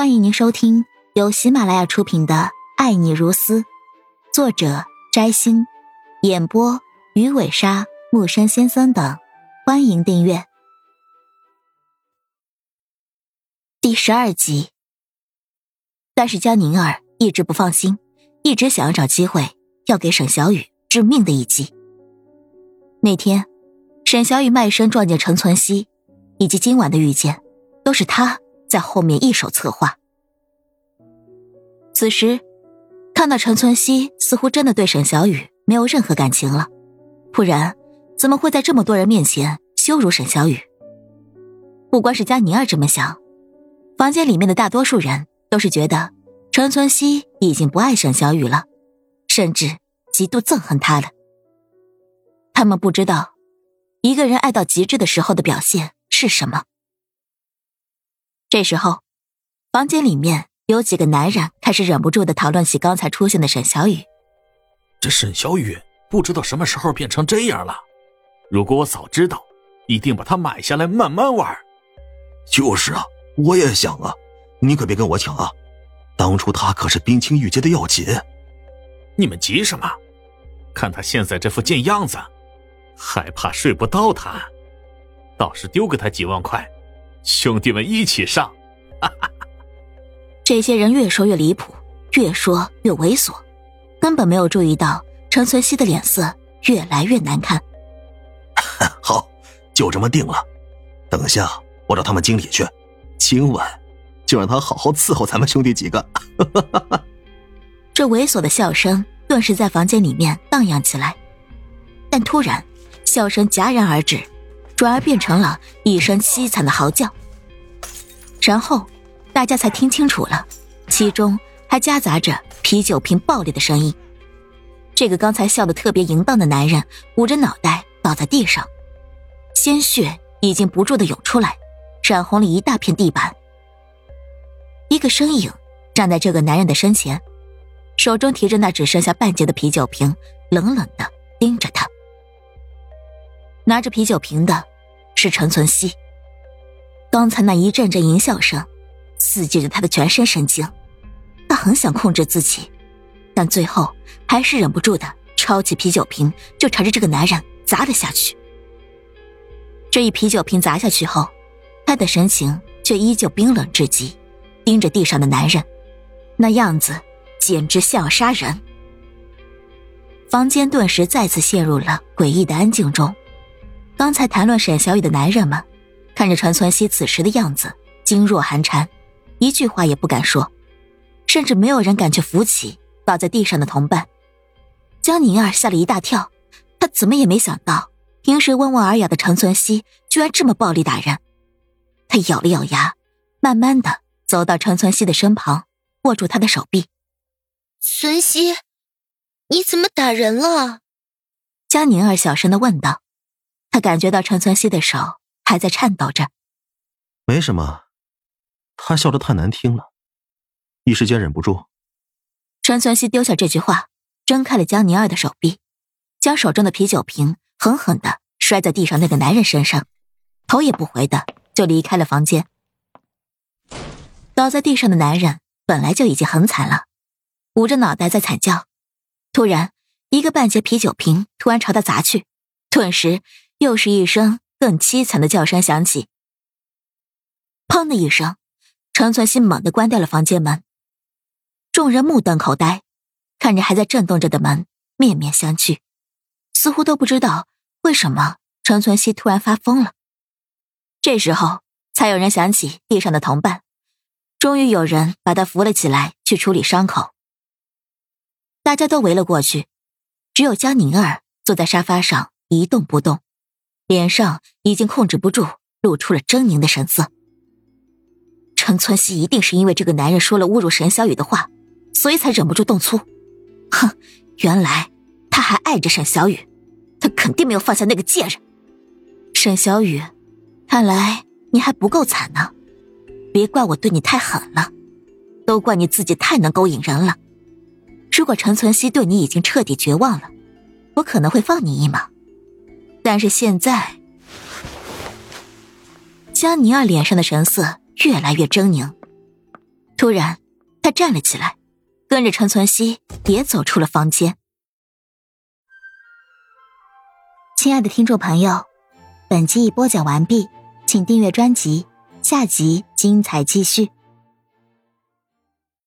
欢迎您收听由喜马拉雅出品的《爱你如斯》，作者摘星，演播鱼尾鲨、木山先生等。欢迎订阅第十二集。但是江宁儿一直不放心，一直想要找机会要给沈小雨致命的一击。那天，沈小雨卖身撞见陈存希，以及今晚的遇见，都是他。在后面一手策划。此时，看到陈存希似乎真的对沈小雨没有任何感情了，不然怎么会在这么多人面前羞辱沈小雨？不光是佳宁儿这么想，房间里面的大多数人都是觉得陈存希已经不爱沈小雨了，甚至极度憎恨他了。他们不知道，一个人爱到极致的时候的表现是什么。这时候，房间里面有几个男人开始忍不住的讨论起刚才出现的沈小雨。这沈小雨不知道什么时候变成这样了。如果我早知道，一定把它买下来慢慢玩。就是啊，我也想啊，你可别跟我抢啊！当初他可是冰清玉洁的要紧。你们急什么？看他现在这副贱样子，还怕睡不到他，倒是丢给他几万块。兄弟们一起上！哈哈这些人越说越离谱，越说越猥琐，根本没有注意到陈存希的脸色越来越难看。好，就这么定了。等下我找他们经理去，今晚就让他好好伺候咱们兄弟几个。这猥琐的笑声顿时在房间里面荡漾起来，但突然，笑声戛然而止。转而变成了一声凄惨的嚎叫，然后大家才听清楚了，其中还夹杂着啤酒瓶爆裂的声音。这个刚才笑得特别淫荡的男人捂着脑袋倒在地上，鲜血已经不住的涌出来，染红了一大片地板。一个身影站在这个男人的身前，手中提着那只剩下半截的啤酒瓶，冷冷的盯着他。拿着啤酒瓶的。是陈存希。刚才那一阵阵淫笑声，刺激着他的全身神经，他很想控制自己，但最后还是忍不住的抄起啤酒瓶就朝着这个男人砸了下去。这一啤酒瓶砸下去后，他的神情却依旧冰冷至极，盯着地上的男人，那样子简直像要杀人。房间顿时再次陷入了诡异的安静中。刚才谈论沈小雨的男人们，看着陈存希此时的样子，噤若寒蝉，一句话也不敢说，甚至没有人敢去扶起倒在地上的同伴。江宁儿吓了一大跳，她怎么也没想到，平时温文尔雅的陈存希居然这么暴力打人。她咬了咬牙，慢慢的走到陈存希的身旁，握住他的手臂。存希，你怎么打人了？江宁儿小声的问道。他感觉到陈存希的手还在颤抖着，没什么，他笑得太难听了，一时间忍不住。陈存希丢下这句话，挣开了江宁儿的手臂，将手中的啤酒瓶狠狠的摔在地上那个男人身上，头也不回的就离开了房间。倒在地上的男人本来就已经很惨了，捂着脑袋在惨叫，突然一个半截啤酒瓶突然朝他砸去，顿时。又是一声更凄惨的叫声响起，砰的一声，陈存希猛地关掉了房间门。众人目瞪口呆，看着还在震动着的门，面面相觑，似乎都不知道为什么陈存希突然发疯了。这时候，才有人想起地上的同伴，终于有人把他扶了起来，去处理伤口。大家都围了过去，只有江宁儿坐在沙发上一动不动。脸上已经控制不住，露出了狰狞的神色。陈存希一定是因为这个男人说了侮辱沈小雨的话，所以才忍不住动粗。哼，原来他还爱着沈小雨，他肯定没有放下那个贱人。沈小雨，看来你还不够惨呢。别怪我对你太狠了，都怪你自己太能勾引人了。如果陈存希对你已经彻底绝望了，我可能会放你一马。但是现在，江宁儿脸上的神色越来越狰狞。突然，他站了起来，跟着陈存希也走出了房间。亲爱的听众朋友，本集已播讲完毕，请订阅专辑，下集精彩继续。